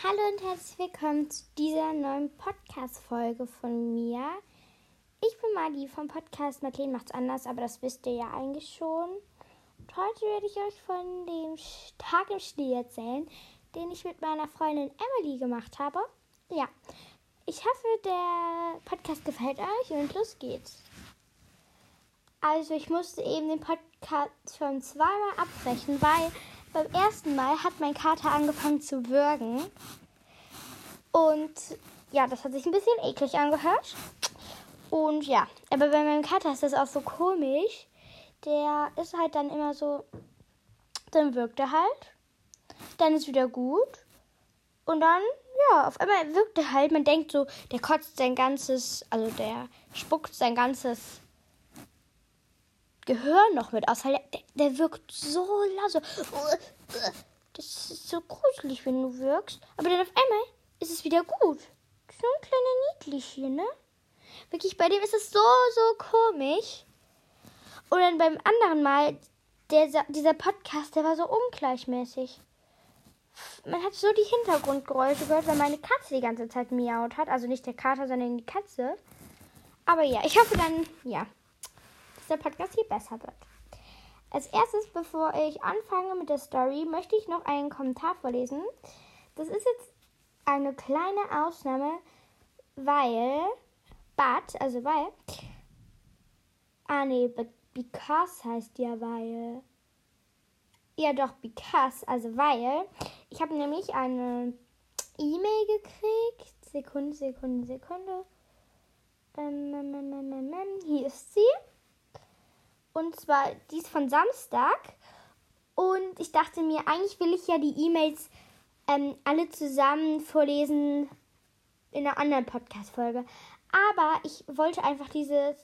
Hallo und herzlich willkommen zu dieser neuen Podcast-Folge von mir. Ich bin Maggie vom Podcast Madeleine macht's anders, aber das wisst ihr ja eigentlich schon. Und heute werde ich euch von dem Tag im Schnee erzählen, den ich mit meiner Freundin Emily gemacht habe. Ja, ich hoffe, der Podcast gefällt euch und los geht's. Also, ich musste eben den Podcast schon zweimal abbrechen, weil beim ersten Mal hat mein Kater angefangen zu würgen. Und ja, das hat sich ein bisschen eklig angehört. Und ja, aber bei meinem Kater ist das auch so komisch. Der ist halt dann immer so, dann wirkt er halt. Dann ist wieder gut. Und dann, ja, auf einmal wirkt er halt. Man denkt so, der kotzt sein ganzes, also der spuckt sein ganzes Gehör noch mit aus, weil der, der wirkt so laut. Das ist so gruselig, wenn du wirkst. Aber dann auf einmal ist es wieder gut. So ein kleiner Niedlichchen, ne? Wirklich, bei dem ist es so, so komisch. Und dann beim anderen Mal, der, dieser Podcast, der war so ungleichmäßig. Man hat so die Hintergrundgeräusche gehört, weil meine Katze die ganze Zeit miaut hat. Also nicht der Kater, sondern die Katze. Aber ja, ich hoffe dann, ja, der Podcast hier besser wird. Als erstes, bevor ich anfange mit der Story, möchte ich noch einen Kommentar vorlesen. Das ist jetzt eine kleine Ausnahme, weil, but, also weil, ah nee, because heißt ja weil. Ja doch, because, also weil. Ich habe nämlich eine E-Mail gekriegt. Sekunde, Sekunde, Sekunde. Ähm, ähm, ähm, hier ist sie. Und zwar dies von Samstag. Und ich dachte mir, eigentlich will ich ja die E-Mails ähm, alle zusammen vorlesen in einer anderen Podcast-Folge. Aber ich wollte einfach dieses,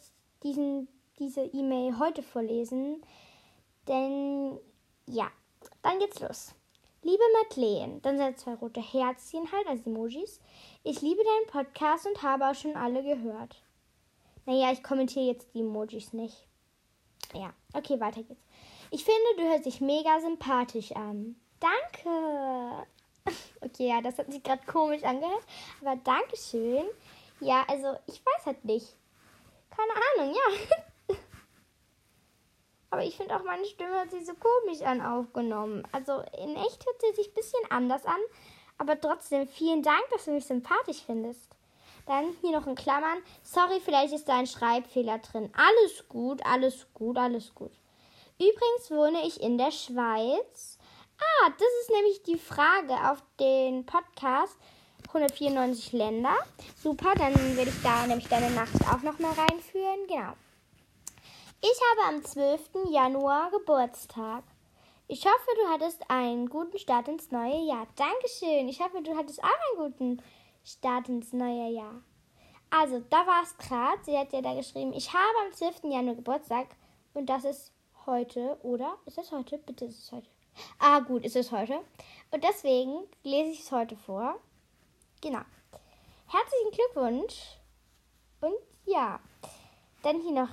diesen, diese E-Mail heute vorlesen. Denn ja, dann geht's los. Liebe Madeleine, dann sind zwei rote Herzchen halt als Emojis. Ich liebe deinen Podcast und habe auch schon alle gehört. Naja, ich kommentiere jetzt die Emojis nicht. Ja, okay, weiter geht's. Ich finde, du hörst dich mega sympathisch an. Danke. Okay, ja, das hat sich gerade komisch angehört. Aber Dankeschön. Ja, also ich weiß halt nicht. Keine Ahnung, ja. Aber ich finde auch meine Stimme hat sich so komisch an aufgenommen. Also in echt hört sie sich ein bisschen anders an. Aber trotzdem vielen Dank, dass du mich sympathisch findest. Dann hier noch in Klammern. Sorry, vielleicht ist da ein Schreibfehler drin. Alles gut, alles gut, alles gut. Übrigens wohne ich in der Schweiz. Ah, das ist nämlich die Frage auf den Podcast. 194 Länder. Super, dann werde ich da nämlich deine Nacht auch nochmal reinführen. Genau. Ich habe am 12. Januar Geburtstag. Ich hoffe, du hattest einen guten Start ins neue Jahr. Dankeschön. Ich hoffe, du hattest auch einen guten Start ins neue Jahr. Also, da war es gerade. Sie hat ja da geschrieben, ich habe am 12. Januar Geburtstag und das ist heute, oder? Ist es heute? Bitte ist es heute. Ah, gut, ist es heute. Und deswegen lese ich es heute vor. Genau. Herzlichen Glückwunsch. Und ja, dann hier noch,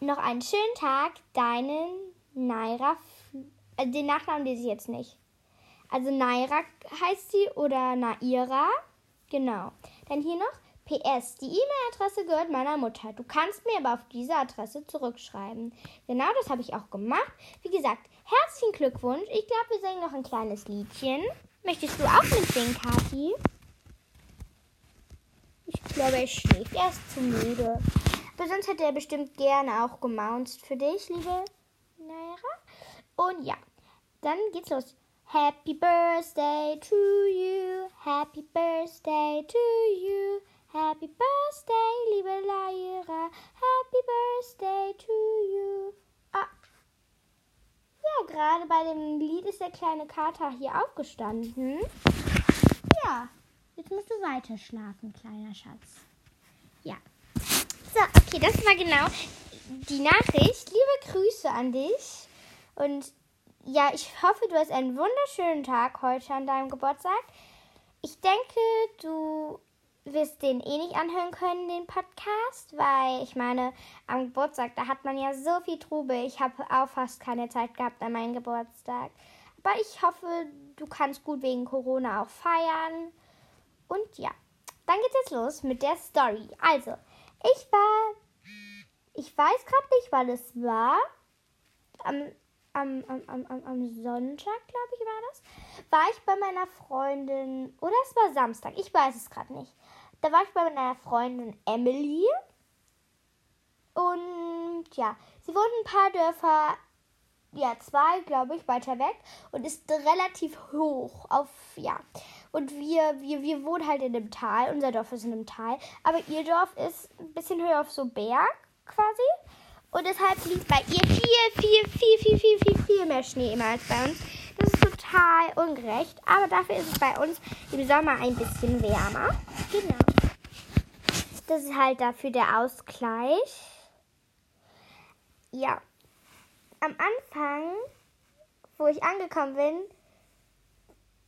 noch einen schönen Tag. Deinen Naira. Äh, den Nachnamen lese ich jetzt nicht. Also Naira heißt sie oder Naira. Genau. Dann hier noch PS. Die E-Mail-Adresse gehört meiner Mutter. Du kannst mir aber auf diese Adresse zurückschreiben. Genau das habe ich auch gemacht. Wie gesagt, herzlichen Glückwunsch. Ich glaube, wir singen noch ein kleines Liedchen. Möchtest du auch mitsingen, Kathi? Ich glaube, er schläft. Er ist zu müde. Aber sonst hätte er bestimmt gerne auch gemaunzt für dich, liebe Naira. Und ja, dann geht's los. Happy birthday to you, happy birthday to you, happy birthday, liebe Lyra, happy birthday to you. Ah. Ja, gerade bei dem Lied ist der kleine Kater hier aufgestanden. Ja, jetzt musst du weiter schlafen, kleiner Schatz. Ja. So, okay, das war genau die Nachricht. Liebe Grüße an dich und ja, ich hoffe, du hast einen wunderschönen Tag heute an deinem Geburtstag. Ich denke, du wirst den eh nicht anhören können, den Podcast, weil ich meine, am Geburtstag, da hat man ja so viel Trubel. Ich habe auch fast keine Zeit gehabt an meinem Geburtstag. Aber ich hoffe, du kannst gut wegen Corona auch feiern. Und ja, dann geht's jetzt los mit der Story. Also, ich war, ich weiß gerade nicht, wann es war. Am, am, am, am, am Sonntag, glaube ich, war das. War ich bei meiner Freundin, oder es war Samstag, ich weiß es gerade nicht. Da war ich bei meiner Freundin Emily. Und ja, sie wohnt ein paar Dörfer ja, zwei, glaube ich, weiter weg und ist relativ hoch auf, ja. Und wir, wir, wir wohnen halt in einem Tal, unser Dorf ist in einem Tal, aber ihr Dorf ist ein bisschen höher auf so Berg quasi. Und deshalb liegt bei ihr viel, viel, viel, viel, viel, viel, viel mehr Schnee immer als bei uns. Das ist total ungerecht, aber dafür ist es bei uns im Sommer ein bisschen wärmer. Genau. Das ist halt dafür der Ausgleich. Ja, am Anfang, wo ich angekommen bin,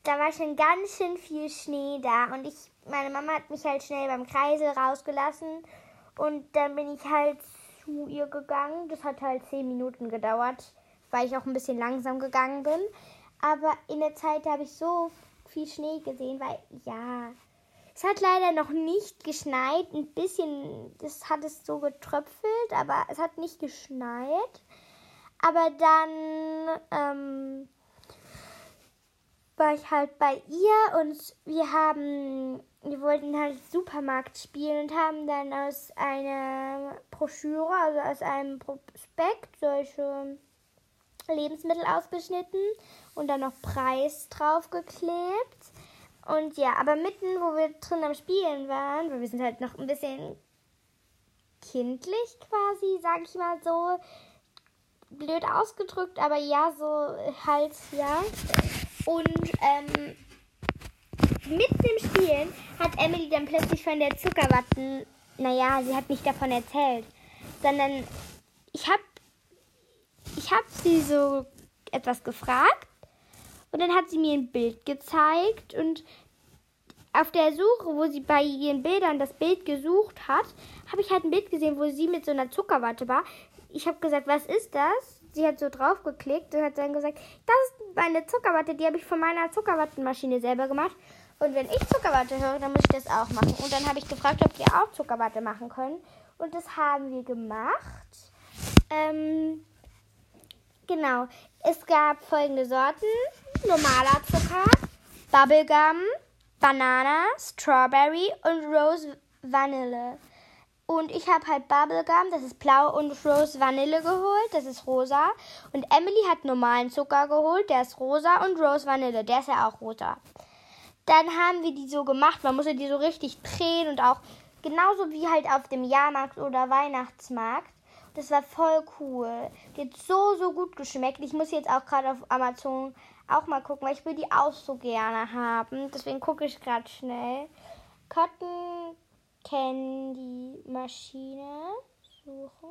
da war schon ganz schön viel Schnee da und ich, meine Mama hat mich halt schnell beim Kreisel rausgelassen und dann bin ich halt zu ihr gegangen. Das hat halt zehn Minuten gedauert, weil ich auch ein bisschen langsam gegangen bin. Aber in der Zeit habe ich so viel Schnee gesehen, weil ja, es hat leider noch nicht geschneit. Ein bisschen, das hat es so getröpfelt, aber es hat nicht geschneit. Aber dann ähm, war ich halt bei ihr und wir haben, wir wollten halt Supermarkt spielen und haben dann aus einer Broschüre, also aus einem Prospekt, solche Lebensmittel ausgeschnitten und dann noch Preis draufgeklebt. Und ja, aber mitten, wo wir drin am Spielen waren, weil wir sind halt noch ein bisschen kindlich quasi, sag ich mal so, blöd ausgedrückt, aber ja, so halt, ja. Und ähm, mitten im Spielen hat Emily dann plötzlich von der Zuckerwatten, naja, sie hat nicht davon erzählt, sondern ich habe ich hab sie so etwas gefragt und dann hat sie mir ein Bild gezeigt und auf der Suche, wo sie bei ihren Bildern das Bild gesucht hat, habe ich halt ein Bild gesehen, wo sie mit so einer Zuckerwatte war ich habe gesagt, was ist das? Sie hat so drauf geklickt und hat dann gesagt, das ist meine Zuckerwatte, die habe ich von meiner Zuckerwattenmaschine selber gemacht. Und wenn ich Zuckerwatte höre, dann muss ich das auch machen. Und dann habe ich gefragt, ob wir auch Zuckerwatte machen können. Und das haben wir gemacht. Ähm, genau. Es gab folgende Sorten. Normaler Zucker, Bubblegum, Banana, Strawberry und Rose Vanille. Und ich habe halt Bubblegum, das ist blau, und Rose Vanille geholt, das ist rosa. Und Emily hat normalen Zucker geholt, der ist rosa. Und Rose Vanille, der ist ja auch rosa. Dann haben wir die so gemacht, man musste die so richtig drehen und auch genauso wie halt auf dem Jahrmarkt oder Weihnachtsmarkt. Das war voll cool. Die hat so, so gut geschmeckt. Ich muss jetzt auch gerade auf Amazon auch mal gucken, weil ich will die auch so gerne haben. Deswegen gucke ich gerade schnell. Cotton Candy Maschine suchen.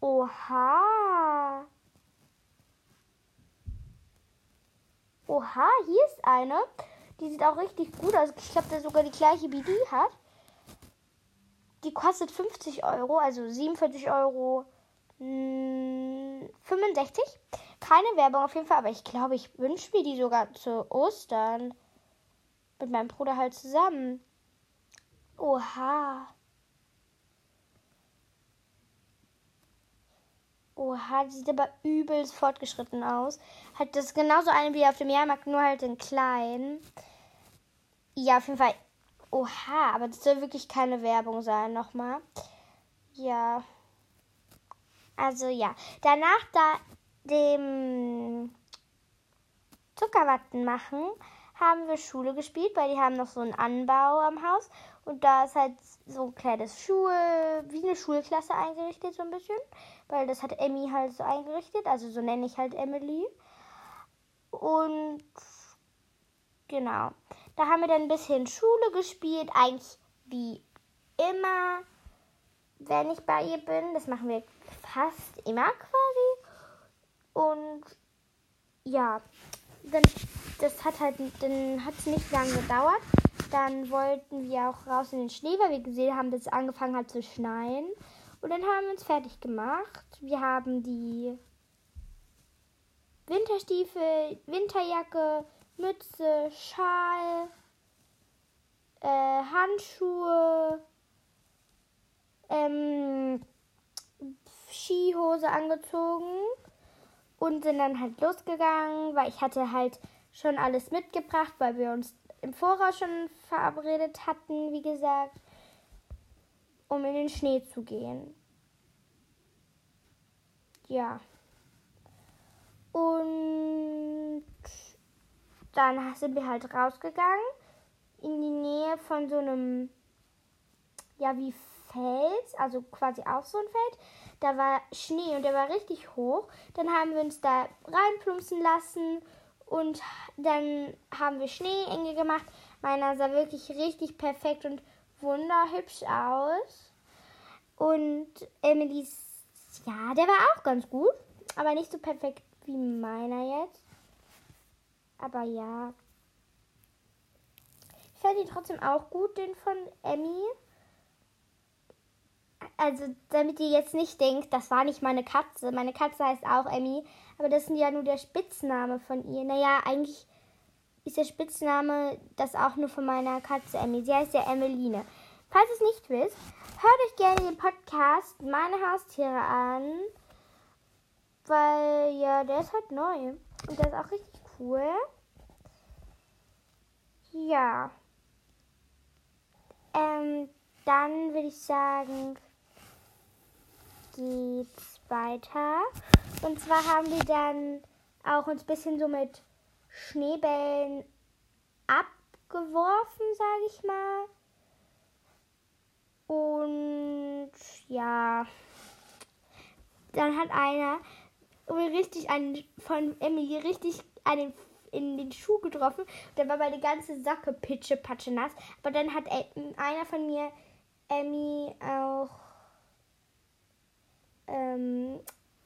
Oha. Oha, hier ist eine. Die sieht auch richtig gut aus. Ich glaube, der sogar die gleiche wie die hat. Die kostet 50 Euro, also 47 Euro 65. Keine Werbung auf jeden Fall, aber ich glaube, ich wünsche mir die sogar zu Ostern. Mit meinem Bruder halt zusammen. Oha. Oha, die sieht aber übelst fortgeschritten aus. Hat das genauso eine wie auf dem Jahrmarkt, nur halt in klein. Ja, auf jeden Fall. Oha, aber das soll wirklich keine Werbung sein, nochmal. Ja. Also ja. Danach da dem Zuckerwatten machen, haben wir Schule gespielt, weil die haben noch so einen Anbau am Haus. Und da ist halt so ein kleines Schul, wie eine Schulklasse eingerichtet, so ein bisschen. Weil das hat Emmy halt so eingerichtet, also so nenne ich halt Emily. Und genau. Da haben wir dann ein bisschen Schule gespielt, eigentlich wie immer, wenn ich bei ihr bin. Das machen wir fast immer quasi. Und ja, dann das hat halt, dann hat es nicht lange gedauert. Dann wollten wir auch raus in den Schnee, weil wir gesehen haben, dass es angefangen hat zu schneien. Und dann haben wir uns fertig gemacht. Wir haben die Winterstiefel, Winterjacke, Mütze, Schal, äh, Handschuhe, ähm, Skihose angezogen und sind dann halt losgegangen, weil ich hatte halt schon alles mitgebracht, weil wir uns im Voraus schon verabredet hatten, wie gesagt, um in den Schnee zu gehen. Ja. Und dann sind wir halt rausgegangen in die Nähe von so einem, ja, wie Fels, also quasi auf so ein Feld. Da war Schnee und der war richtig hoch. Dann haben wir uns da reinplumpsen lassen und dann haben wir Schneeenge gemacht. Meiner sah wirklich richtig perfekt und wunderhübsch aus. Und Emilys, ja, der war auch ganz gut, aber nicht so perfekt wie meiner jetzt. Aber ja. Ich fand ihn trotzdem auch gut, den von Emmy. Also, damit ihr jetzt nicht denkt, das war nicht meine Katze. Meine Katze heißt auch Emmy. Aber das ist ja nur der Spitzname von ihr. Naja, eigentlich ist der Spitzname das auch nur von meiner Katze Emmy. Sie heißt ja Emmeline. Falls ihr es nicht wisst, hört euch gerne den Podcast Meine Haustiere an. Weil, ja, der ist halt neu. Und der ist auch richtig cool. Ja. Ähm, dann würde ich sagen, geht's weiter. Und zwar haben wir dann auch uns ein bisschen so mit Schneebällen abgeworfen, sage ich mal. Und ja, dann hat einer richtig einen von Emily richtig einen in den Schuh getroffen. Da war meine ganze Socke pitsche patsche nass. Aber dann hat einer von mir Emmy auch ähm,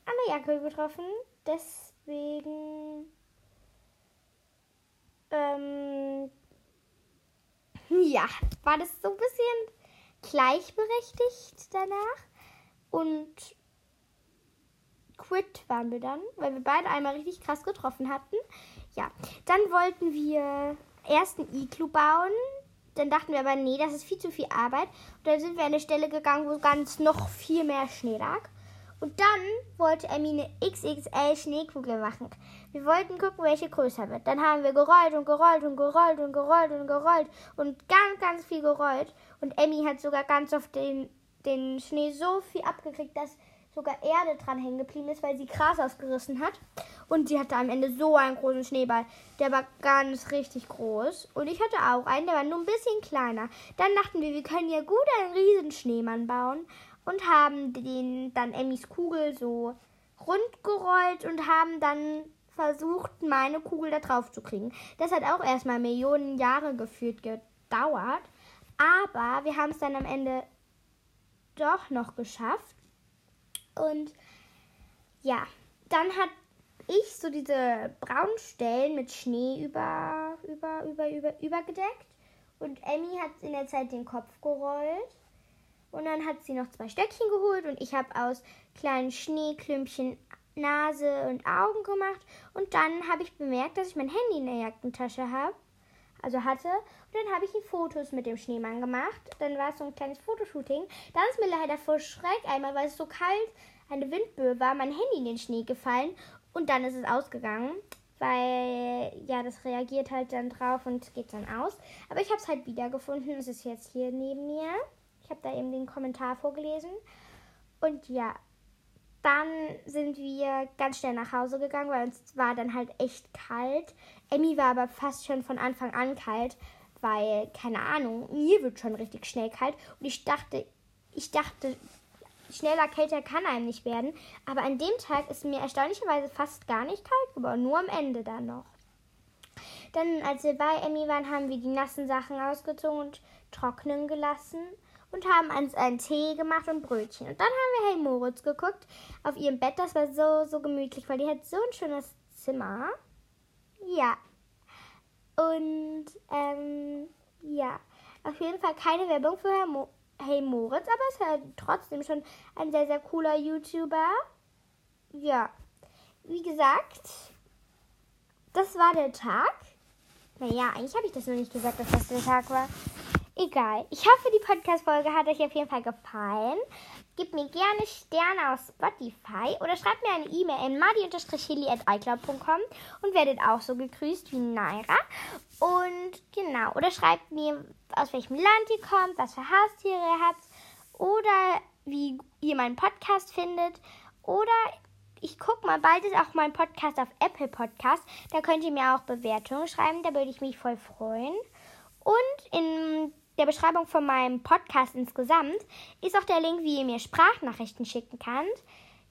an der Jacke getroffen. Deswegen ähm, ja, war das so ein bisschen gleichberechtigt danach. Und quit waren wir dann, weil wir beide einmal richtig krass getroffen hatten. Ja, dann wollten wir erst ein Iglu bauen. Dann dachten wir aber, nee, das ist viel zu viel Arbeit. Und dann sind wir an eine Stelle gegangen, wo ganz noch viel mehr Schnee lag. Und dann wollte Emmy eine XXL Schneekugel machen. Wir wollten gucken, welche größer wird. Dann haben wir gerollt und gerollt und gerollt und gerollt und gerollt und ganz, ganz viel gerollt. Und Emmy hat sogar ganz oft den, den Schnee so viel abgekriegt, dass sogar Erde dran hängen geblieben ist, weil sie Gras ausgerissen hat. Und sie hatte am Ende so einen großen Schneeball. Der war ganz richtig groß. Und ich hatte auch einen, der war nur ein bisschen kleiner. Dann dachten wir, wir können ja gut einen riesen Schneemann bauen und haben den dann Emmys Kugel so rund gerollt und haben dann versucht, meine Kugel da drauf zu kriegen. Das hat auch erstmal Millionen Jahre gefühlt gedauert. Aber wir haben es dann am Ende doch noch geschafft. Und ja, dann hat ich so diese braunen Stellen mit Schnee über, über, über, über, übergedeckt. Und Emmy hat in der Zeit den Kopf gerollt. Und dann hat sie noch zwei Stöckchen geholt und ich habe aus kleinen Schneeklümpchen Nase und Augen gemacht. Und dann habe ich bemerkt, dass ich mein Handy in der Jackentasche habe. Also hatte. Und dann habe ich die Fotos mit dem Schneemann gemacht. Dann war es so ein kleines Fotoshooting. Dann ist mir leider vor Schreck einmal, weil es so kalt, eine Windböe war, mein Handy in den Schnee gefallen. Und dann ist es ausgegangen. Weil, ja, das reagiert halt dann drauf und geht dann aus. Aber ich habe es halt wiedergefunden. Es ist jetzt hier neben mir. Ich habe da eben den Kommentar vorgelesen. Und ja, dann sind wir ganz schnell nach Hause gegangen, weil es war dann halt echt kalt. Emmy war aber fast schon von Anfang an kalt, weil, keine Ahnung, mir wird schon richtig schnell kalt. Und ich dachte, ich dachte, schneller kälter kann einem nicht werden. Aber an dem Tag ist mir erstaunlicherweise fast gar nicht kalt geworden, nur am Ende dann noch. Dann, als wir bei Emmy waren, haben wir die nassen Sachen ausgezogen und trocknen gelassen und haben uns einen Tee gemacht und Brötchen. Und dann haben wir Hey Moritz geguckt auf ihrem Bett. Das war so, so gemütlich, weil die hat so ein schönes Zimmer. Ja. Und, ähm, ja. Auf jeden Fall keine Werbung für Mo Hey Moritz, aber es ist halt trotzdem schon ein sehr, sehr cooler YouTuber. Ja. Wie gesagt, das war der Tag. Naja, eigentlich habe ich das noch nicht gesagt, dass das der Tag war. Egal. Ich hoffe, die Podcast-Folge hat euch auf jeden Fall gefallen. Gebt mir gerne Sterne auf Spotify oder schreibt mir eine E-Mail in madi-chili.icloud.com und werdet auch so gegrüßt wie Naira. Und genau, oder schreibt mir, aus welchem Land ihr kommt, was für Haustiere ihr habt oder wie ihr meinen Podcast findet. Oder ich gucke mal, bald ist auch mein Podcast auf Apple Podcast. Da könnt ihr mir auch Bewertungen schreiben, da würde ich mich voll freuen. Und in der Beschreibung von meinem Podcast insgesamt ist auch der Link, wie ihr mir Sprachnachrichten schicken könnt.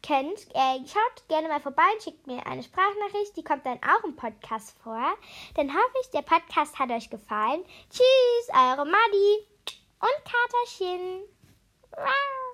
Könnt, äh, schaut gerne mal vorbei und schickt mir eine Sprachnachricht, die kommt dann auch im Podcast vor. Dann hoffe ich, der Podcast hat euch gefallen. Tschüss, eure Madi und Katerchen. Wow.